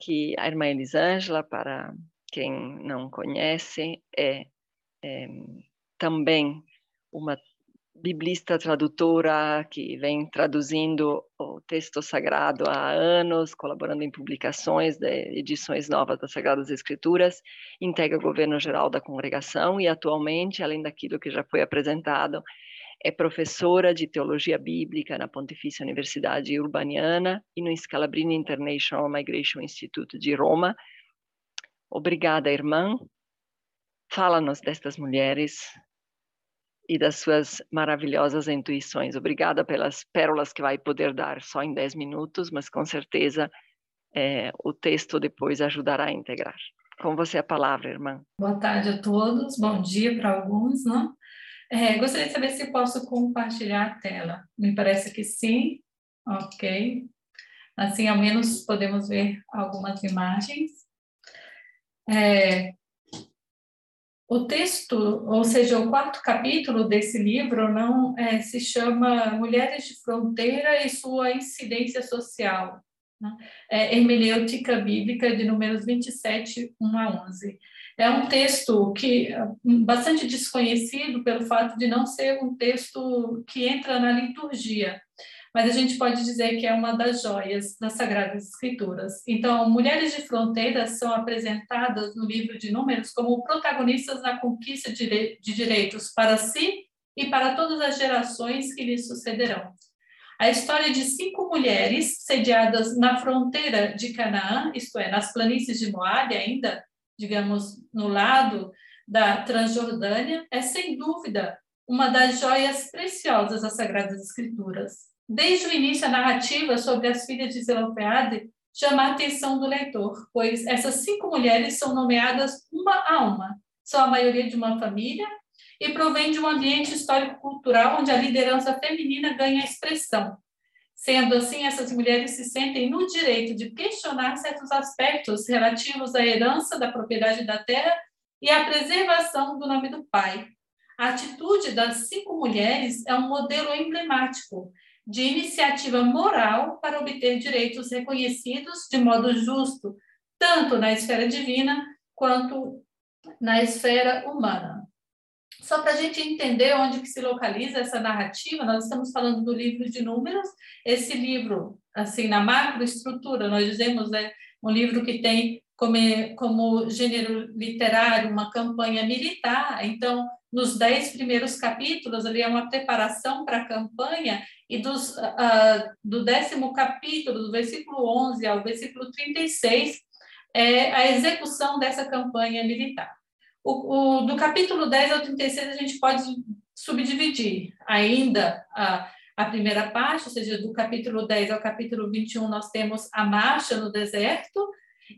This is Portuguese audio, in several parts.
que a irmã Elisângela, para quem não conhece, é, é também uma biblista tradutora que vem traduzindo o texto sagrado há anos, colaborando em publicações de edições novas das Sagradas Escrituras, integra o governo geral da congregação e atualmente, além daquilo que já foi apresentado, é professora de teologia bíblica na Pontifícia Universidade Urbaniana e no Scalabrini International Migration Institute de Roma. Obrigada, irmã. Fala-nos destas mulheres e das suas maravilhosas intuições. Obrigada pelas pérolas que vai poder dar só em 10 minutos, mas com certeza é, o texto depois ajudará a integrar. Com você a palavra, irmã. Boa tarde a todos, bom dia para alguns, não? É, gostaria de saber se posso compartilhar a tela. Me parece que sim. Ok. Assim, ao menos podemos ver algumas imagens. É, o texto, ou seja, o quarto capítulo desse livro, não é, se chama Mulheres de Fronteira e sua incidência social. Né? É, hermenêutica bíblica de números 27, 1 a 11. É um texto que bastante desconhecido pelo fato de não ser um texto que entra na liturgia, mas a gente pode dizer que é uma das joias das Sagradas Escrituras. Então, mulheres de fronteiras são apresentadas no livro de Números como protagonistas na conquista de direitos para si e para todas as gerações que lhes sucederão. A história de cinco mulheres sediadas na fronteira de Canaã, isto é, nas planícies de Moabe ainda, digamos, no lado da Transjordânia, é sem dúvida uma das joias preciosas das Sagradas Escrituras. Desde o início, a narrativa sobre as filhas de Zelofeade chama a atenção do leitor, pois essas cinco mulheres são nomeadas uma a uma. São a maioria de uma família e provém de um ambiente histórico-cultural onde a liderança feminina ganha expressão. Sendo assim, essas mulheres se sentem no direito de questionar certos aspectos relativos à herança da propriedade da terra e à preservação do nome do pai. A atitude das cinco mulheres é um modelo emblemático de iniciativa moral para obter direitos reconhecidos de modo justo, tanto na esfera divina quanto na esfera humana. Só para a gente entender onde que se localiza essa narrativa, nós estamos falando do livro de Números. Esse livro, assim, na macroestrutura, nós dizemos, é um livro que tem como, como gênero literário uma campanha militar. Então, nos dez primeiros capítulos, ali é uma preparação para a campanha, e dos, uh, do décimo capítulo, do versículo 11 ao versículo 36, é a execução dessa campanha militar. O, o, do capítulo 10 ao 36, a gente pode subdividir ainda a, a primeira parte, ou seja, do capítulo 10 ao capítulo 21, nós temos a marcha no deserto,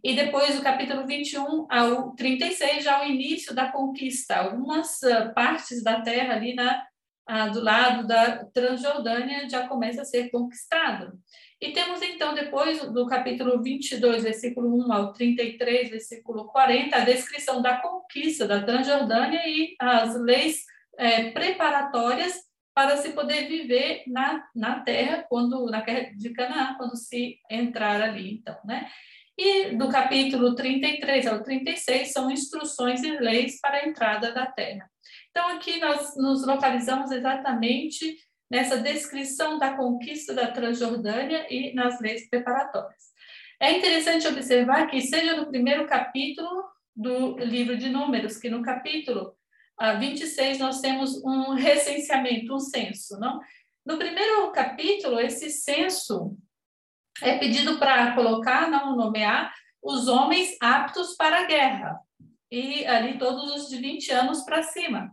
e depois do capítulo 21 ao 36, já o início da conquista, algumas uh, partes da terra ali na, uh, do lado da Transjordânia já começa a ser conquistado. E temos então, depois do capítulo 22, versículo 1 ao 33, versículo 40, a descrição da conquista da Transjordânia e as leis é, preparatórias para se poder viver na, na terra, quando na terra de Canaã, quando se entrar ali, então, né? E do capítulo 33 ao 36 são instruções e leis para a entrada da terra. Então, aqui nós nos localizamos exatamente nessa descrição da conquista da Transjordânia e nas leis preparatórias. É interessante observar que, seja no primeiro capítulo do livro de Números, que no capítulo 26 ah, nós temos um recenseamento, um censo, não? No primeiro capítulo, esse censo é pedido para colocar, não nomear, os homens aptos para a guerra, e ali todos os de 20 anos para cima.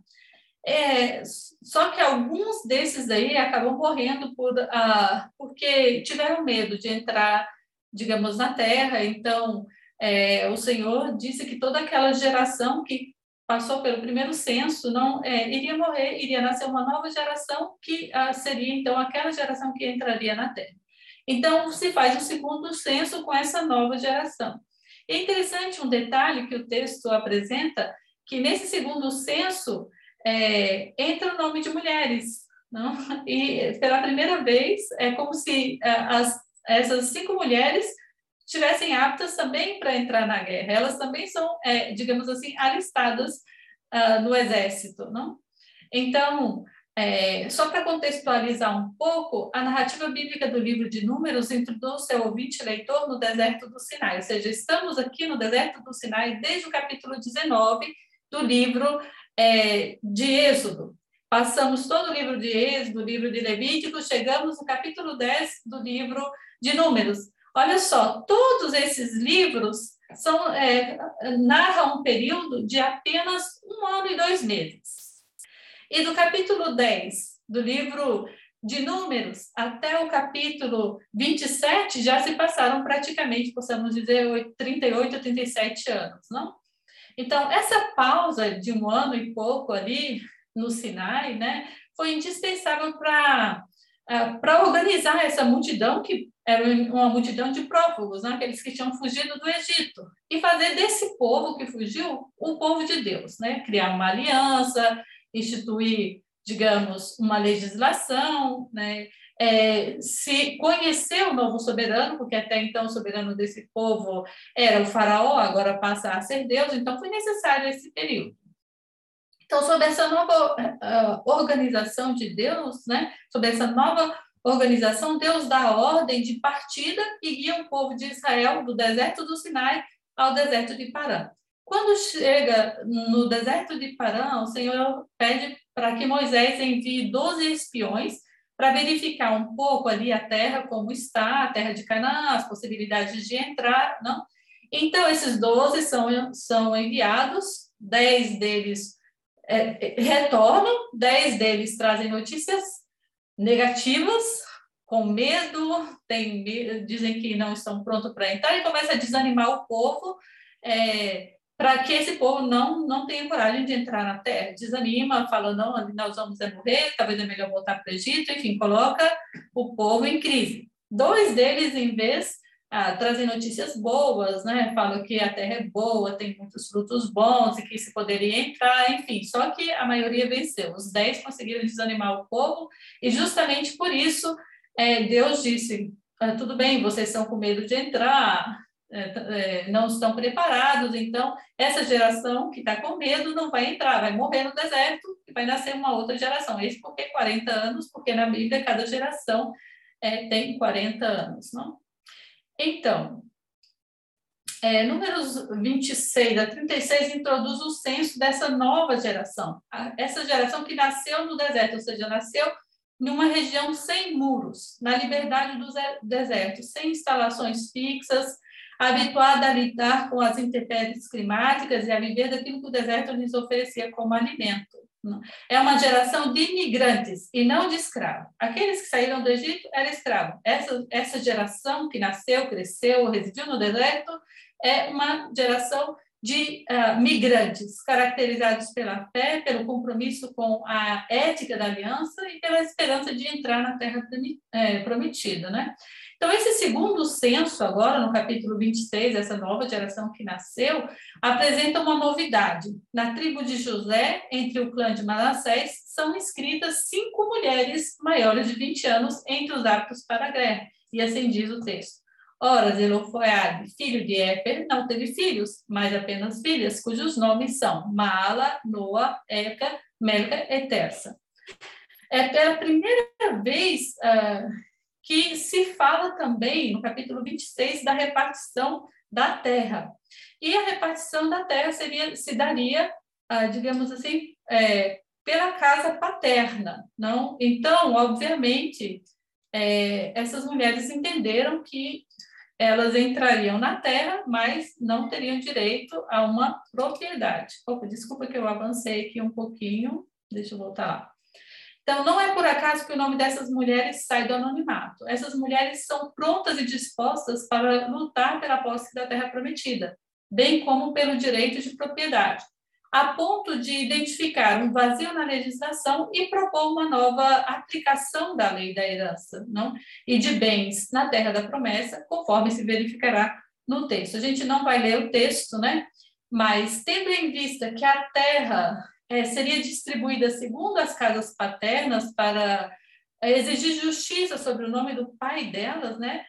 É, só que alguns desses aí acabam morrendo por, ah, porque tiveram medo de entrar, digamos, na terra. Então, é, o Senhor disse que toda aquela geração que passou pelo primeiro censo não é, iria morrer, iria nascer uma nova geração que ah, seria então aquela geração que entraria na terra. Então, se faz o segundo censo com essa nova geração. É interessante um detalhe que o texto apresenta, que nesse segundo censo, é, entra o nome de mulheres. Não? E pela primeira vez é como se é, as, essas cinco mulheres estivessem aptas também para entrar na guerra. Elas também são, é, digamos assim, alistadas uh, no exército, não? Então, é, só para contextualizar um pouco, a narrativa bíblica do livro de Números introduz seu ouvinte leitor no deserto do Sinai, ou seja, estamos aqui no deserto do Sinai desde o capítulo 19 do livro é, de Êxodo. Passamos todo o livro de Êxodo, o livro de Levítico, chegamos no capítulo 10 do livro de Números. Olha só, todos esses livros são, é, narram um período de apenas um ano e dois meses. E do capítulo 10 do livro de Números até o capítulo 27 já se passaram praticamente, possamos dizer, 38, 37 anos, não? Então, essa pausa de um ano e pouco ali no Sinai, né, foi indispensável para uh, para organizar essa multidão que era uma multidão de prófugos, né, aqueles que tinham fugido do Egito, e fazer desse povo que fugiu o povo de Deus, né, criar uma aliança, instituir, digamos, uma legislação, né? É, se conhecer o novo soberano, porque até então o soberano desse povo era o faraó, agora passa a ser Deus, então foi necessário esse período. Então, sobre essa nova uh, organização de Deus, né? sobre essa nova organização, Deus dá ordem de partida e guia o povo de Israel do deserto do Sinai ao deserto de Parã. Quando chega no deserto de Parã, o Senhor pede para que Moisés envie 12 espiões para verificar um pouco ali a terra, como está, a terra de Canaã, as possibilidades de entrar, não? Então, esses 12 são, são enviados, 10 deles é, retornam, 10 deles trazem notícias negativas, com medo, tem, dizem que não estão prontos para entrar, e começa a desanimar o povo, é, para que esse povo não, não tenha coragem de entrar na terra. Desanima, fala, não, nós vamos é morrer, talvez é melhor voltar para o Egito, enfim, coloca o povo em crise. Dois deles, em vez, ah, trazem notícias boas, né? Falam que a terra é boa, tem muitos frutos bons e que se poderia entrar, enfim. Só que a maioria venceu. Os dez conseguiram desanimar o povo e justamente por isso é, Deus disse: ah, tudo bem, vocês estão com medo de entrar, não estão preparados, então essa geração que está com medo não vai entrar, vai morrer no deserto e vai nascer uma outra geração. Isso porque 40 anos, porque na Bíblia cada geração é, tem 40 anos, não? Então, é, números 26 a 36 introduz o censo dessa nova geração, essa geração que nasceu no deserto, ou seja, nasceu numa região sem muros, na liberdade do deserto, sem instalações fixas, habituada a lidar com as intempéries climáticas e a viver daquilo que o deserto lhes oferecia como alimento. É uma geração de imigrantes e não de escravos. Aqueles que saíram do Egito eram escravos. Essa, essa geração que nasceu, cresceu, residiu no deserto é uma geração de uh, migrantes, caracterizados pela fé, pelo compromisso com a ética da aliança e pela esperança de entrar na terra eh, prometida. Né? Então, esse segundo censo, agora no capítulo 23, essa nova geração que nasceu, apresenta uma novidade. Na tribo de José, entre o clã de Manassés, são inscritas cinco mulheres maiores de 20 anos entre os aptos para a guerra. E assim diz o texto. Ora, Zelofoiade, filho de Éper, não teve filhos, mas apenas filhas, cujos nomes são Maala, Noa, Eca, Melca e Terça. É pela primeira vez uh, que se fala também, no capítulo 26, da repartição da terra. E a repartição da terra seria, se daria, ah, digamos assim, é, pela casa paterna, não? Então, obviamente, é, essas mulheres entenderam que elas entrariam na terra, mas não teriam direito a uma propriedade. Opa, desculpa que eu avancei aqui um pouquinho, deixa eu voltar lá. Então, não é por acaso que o nome dessas mulheres sai do anonimato. Essas mulheres são prontas e dispostas para lutar pela posse da terra prometida, bem como pelo direito de propriedade, a ponto de identificar um vazio na legislação e propor uma nova aplicação da lei da herança não? e de bens na terra da promessa, conforme se verificará no texto. A gente não vai ler o texto, né? Mas tendo em vista que a terra é, seria distribuída segundo as casas paternas para exigir justiça sobre o nome do pai delas, né?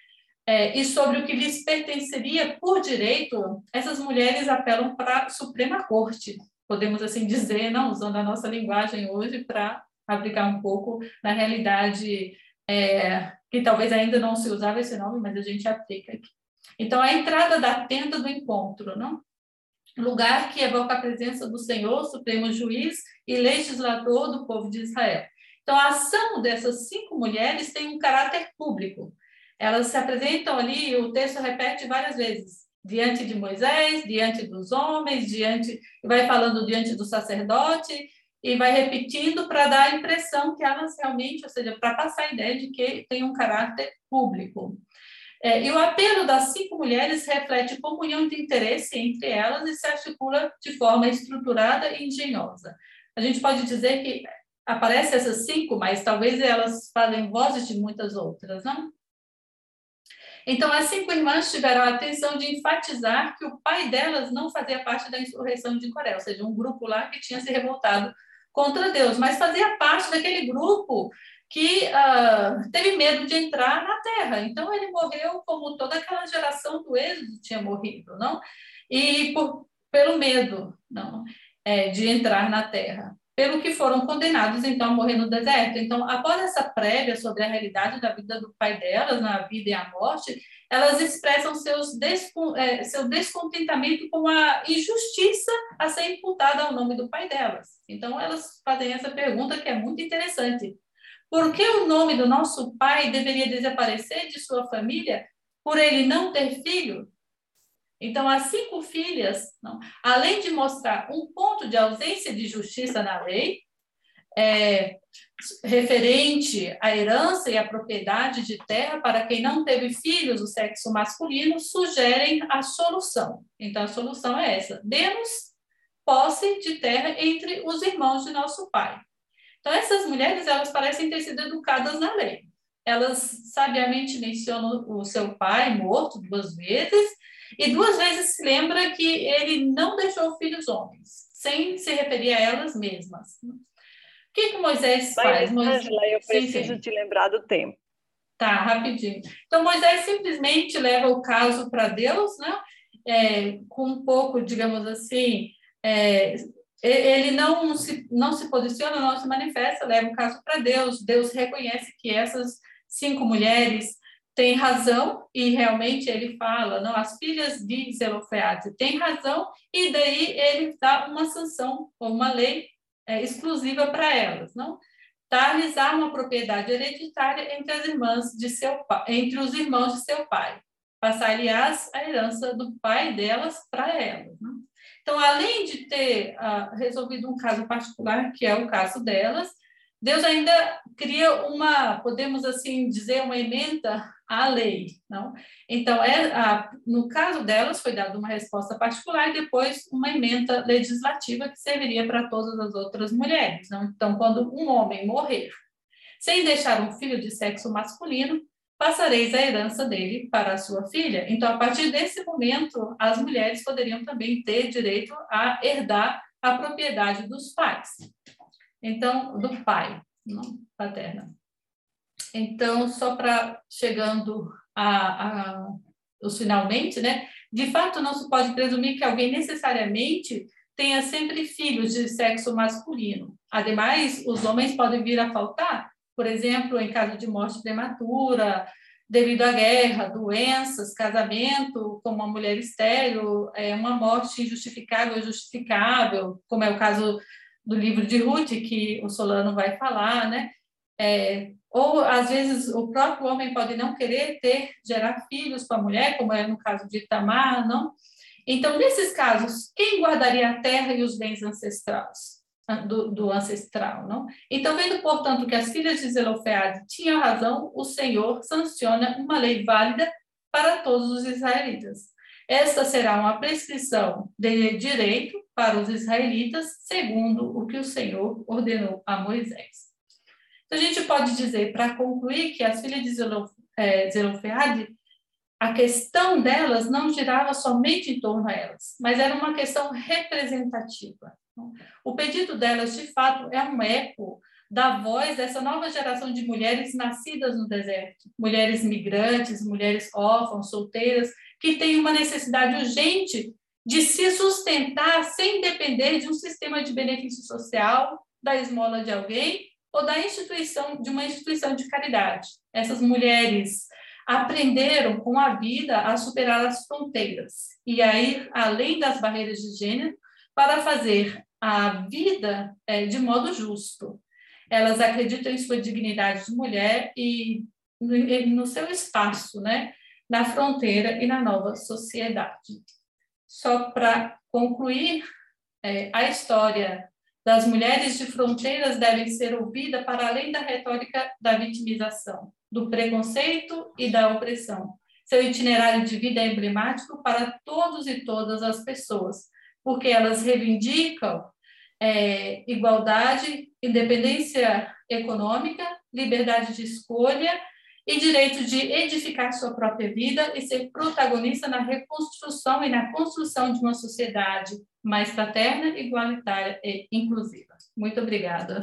é, e sobre o que lhes pertenceria por direito, essas mulheres apelam para a Suprema Corte, podemos assim dizer, não usando a nossa linguagem hoje para aplicar um pouco na realidade é, que talvez ainda não se usava esse nome, mas a gente aplica aqui. Então, a entrada da tenda do encontro, não? Lugar que evoca a presença do Senhor, Supremo Juiz e legislador do povo de Israel. Então, a ação dessas cinco mulheres tem um caráter público. Elas se apresentam ali, o texto repete várias vezes, diante de Moisés, diante dos homens, diante, vai falando diante do sacerdote, e vai repetindo para dar a impressão que elas realmente, ou seja, para passar a ideia de que tem um caráter público. É, e o apelo das cinco mulheres reflete comunhão de interesse entre elas e se articula de forma estruturada e engenhosa. A gente pode dizer que aparece essas cinco, mas talvez elas falem vozes de muitas outras, não? Então, as cinco irmãs tiveram a atenção de enfatizar que o pai delas não fazia parte da insurreição de Coré, ou seja, um grupo lá que tinha se revoltado contra Deus, mas fazia parte daquele grupo que uh, teve medo de entrar na terra. Então, ele morreu como toda aquela geração do Êxodo tinha morrido, não? E por, pelo medo não, é, de entrar na terra pelo que foram condenados então a morrer no deserto. Então, após essa prévia sobre a realidade da vida do pai delas, na vida e a morte, elas expressam seus descon, é, seu descontentamento com a injustiça a ser imputada ao nome do pai delas. Então, elas fazem essa pergunta que é muito interessante. Por que o nome do nosso pai deveria desaparecer de sua família por ele não ter filho? Então, as cinco filhas, não, além de mostrar um ponto de ausência de justiça na lei, é, referente à herança e à propriedade de terra para quem não teve filhos do sexo masculino, sugerem a solução. Então, a solução é essa: demos posse de terra entre os irmãos de nosso pai. Então, essas mulheres, elas parecem ter sido educadas na lei. Elas sabiamente mencionam o seu pai morto duas vezes e duas vezes se lembra que ele não deixou filhos homens, sem se referir a elas mesmas. O que, que Moisés faz? Moisés... Angela, eu preciso sim, sim. te lembrar do tempo. Tá, rapidinho. Então, Moisés simplesmente leva o caso para Deus, né? É, com um pouco, digamos assim, é, ele não se, não se posiciona, não se manifesta, leva o caso para Deus. Deus reconhece que essas cinco mulheres tem razão, e realmente ele fala, não, as filhas de Zelofeade têm razão, e daí ele dá uma sanção, ou uma lei é, exclusiva para elas, não? Talizar uma propriedade hereditária entre as irmãs de seu entre os irmãos de seu pai, passar, aliás, a herança do pai delas para elas, não? Então, além de ter uh, resolvido um caso particular, que é o caso delas, Deus ainda cria uma, podemos assim dizer, uma emenda à lei, não? Então, é, no caso delas, foi dada uma resposta particular e depois uma emenda legislativa que serviria para todas as outras mulheres. Não? Então, quando um homem morrer sem deixar um filho de sexo masculino, passareis a herança dele para a sua filha. Então, a partir desse momento, as mulheres poderiam também ter direito a herdar a propriedade dos pais. Então, do pai, não paterna. Então, só para chegando a, a, os finalmente, né? De fato, não se pode presumir que alguém necessariamente tenha sempre filhos de sexo masculino. Ademais, os homens podem vir a faltar, por exemplo, em caso de morte prematura, devido à guerra, doenças, casamento, como uma mulher estéril, é uma morte injustificável ou justificável, como é o caso do livro de Ruth, que o Solano vai falar, né? É, ou, às vezes, o próprio homem pode não querer ter, gerar filhos com a mulher, como é no caso de Itamar, não? Então, nesses casos, quem guardaria a terra e os bens ancestrais? Do, do, ancestral, não? Então, vendo, portanto, que as filhas de Zelofeade tinham razão, o Senhor sanciona uma lei válida para todos os israelitas. Esta será uma prescrição de direito para os israelitas, segundo o que o Senhor ordenou a Moisés. Então, a gente pode dizer, para concluir, que as filhas de Zelofeade, a questão delas não girava somente em torno a elas, mas era uma questão representativa. O pedido delas, de fato, é um eco dar voz a essa nova geração de mulheres nascidas no deserto, mulheres migrantes, mulheres órfãs, solteiras, que têm uma necessidade urgente de se sustentar sem depender de um sistema de benefício social, da esmola de alguém ou da instituição de uma instituição de caridade. Essas mulheres aprenderam com a vida a superar as fronteiras e a ir além das barreiras de gênero para fazer a vida é, de modo justo. Elas acreditam em sua dignidade de mulher e no, no seu espaço, né, na fronteira e na nova sociedade. Só para concluir, é, a história das mulheres de fronteiras deve ser ouvida para além da retórica da vitimização, do preconceito e da opressão. Seu itinerário de vida é emblemático para todos e todas as pessoas, porque elas reivindicam é, igualdade, independência econômica, liberdade de escolha e direito de edificar sua própria vida e ser protagonista na reconstrução e na construção de uma sociedade mais fraterna, igualitária e inclusiva. Muito obrigada.